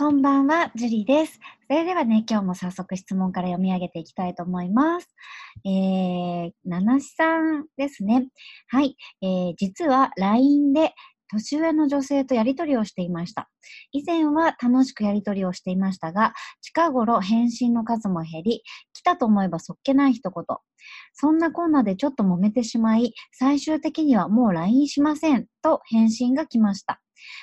こんばんは、ジュリーです。それではね、今日も早速質問から読み上げていきたいと思います。えー、七しさんですね。はい、えー、実は LINE で年上の女性とやり取りをしていました。以前は楽しくやり取りをしていましたが、近頃返信の数も減り、来たと思えばそっけない一言。そんなこんなでちょっと揉めてしまい、最終的にはもう LINE しませんと返信が来ました。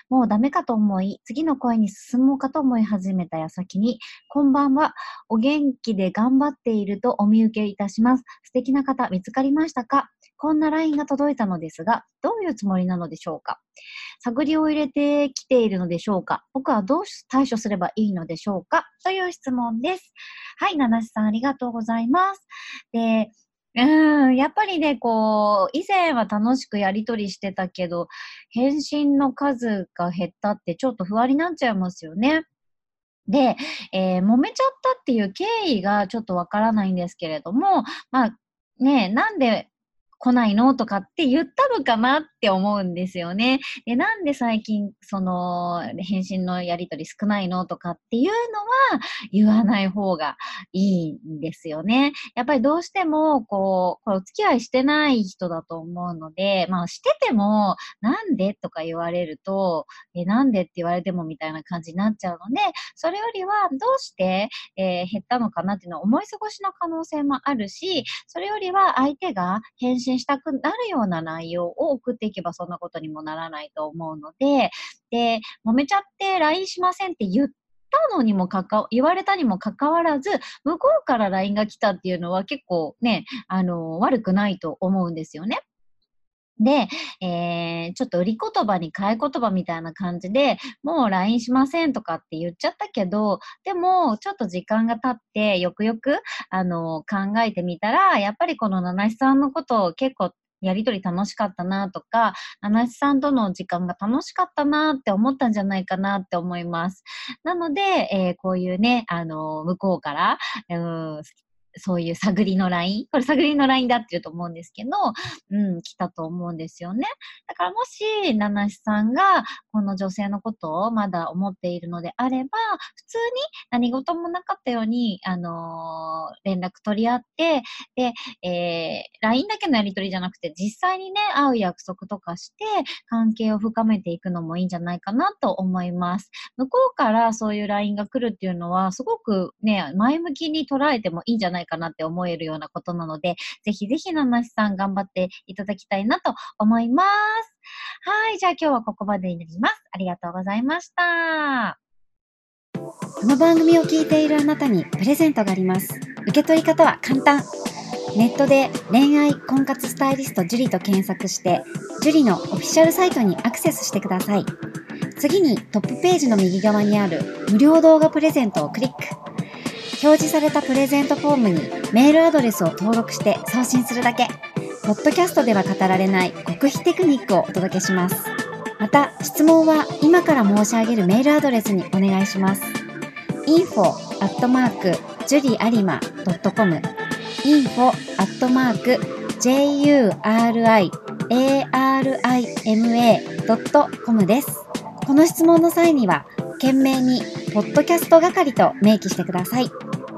もうダメかと思い、次の声に進もうかと思い始めた矢先に、こんばんは。お元気で頑張っているとお見受けいたします。素敵な方見つかりましたか？こんな LINE が届いたのですが、どういうつもりなのでしょうか？探りを入れてきているのでしょうか？僕はどう対処すればいいのでしょうか？という質問です。はい、七瀬さんありがとうございます。で、うん、やっぱりね、こう、以前は楽しくやりとりしてたけど、返信の数が減ったってちょっと不安になっちゃいますよね。で、えー、揉めちゃったっていう経緯がちょっとわからないんですけれども、まあ、ね、なんで来ないの？とかって言ったのかなって思うんですよね。で、なんで最近、その、返信のやりとり少ないのとかっていうのは言わない方がいいんですよね。やっぱりどうしても、こう、これお付き合いしてない人だと思うので、まあしてても、なんでとか言われると、え、なんでって言われてもみたいな感じになっちゃうので、それよりはどうして、えー、減ったのかなっていうのは思い過ごしの可能性もあるし、それよりは相手が返信したくなるような内容を送っていけばそんなことにもならないと思うので、で、揉めちゃって LINE しませんって言ったのにもかか、言われたにもかかわらず、向こうから LINE が来たっていうのは結構ね、あの、悪くないと思うんですよね。で、えー、ちょっと売り言葉に買い言葉みたいな感じで、もう LINE しませんとかって言っちゃったけど、でも、ちょっと時間が経って、よくよく、あの、考えてみたら、やっぱりこの七七さんのことを結構やりとり楽しかったなとか、七七さんとの時間が楽しかったなって思ったんじゃないかなって思います。なので、えー、こういうね、あの、向こうから、うん、そういう探りのライン？これ探りのラインだって言うと思うんですけど、うん、来たと思うんですよね。だからもし、七七さんがこの女性のことをまだ思っているのであれば、普通に何事もなかったように、あのー、連絡取り合って、で、えー、LINE だけのやり取りじゃなくて、実際にね、会う約束とかして、関係を深めていくのもいいんじゃないかなと思います。向こうからそういう LINE が来るっていうのは、すごくね、前向きに捉えてもいいんじゃないないかなって思えるようなことなので、ぜひぜひ七瀬さん頑張っていただきたいなと思います。はい、じゃあ今日はここまでになります。ありがとうございました。この番組を聞いているあなたにプレゼントがあります。受け取り方は簡単。ネットで恋愛婚活スタイリスト樹と検索して、樹のオフィシャルサイトにアクセスしてください。次にトップページの右側にある無料動画プレゼントをクリック。表示されたプレゼントフォームにメールアドレスを登録して送信するだけ。ポッドキャストでは語られない極秘テクニックをお届けします。また、質問は今から申し上げるメールアドレスにお願いします。info アットマーク juriarima.com info.juriarima.com です。この質問の際には、懸命に、ポッドキャスト係と明記してください。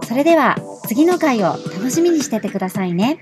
それでは、次の回を楽しみにしててくださいね。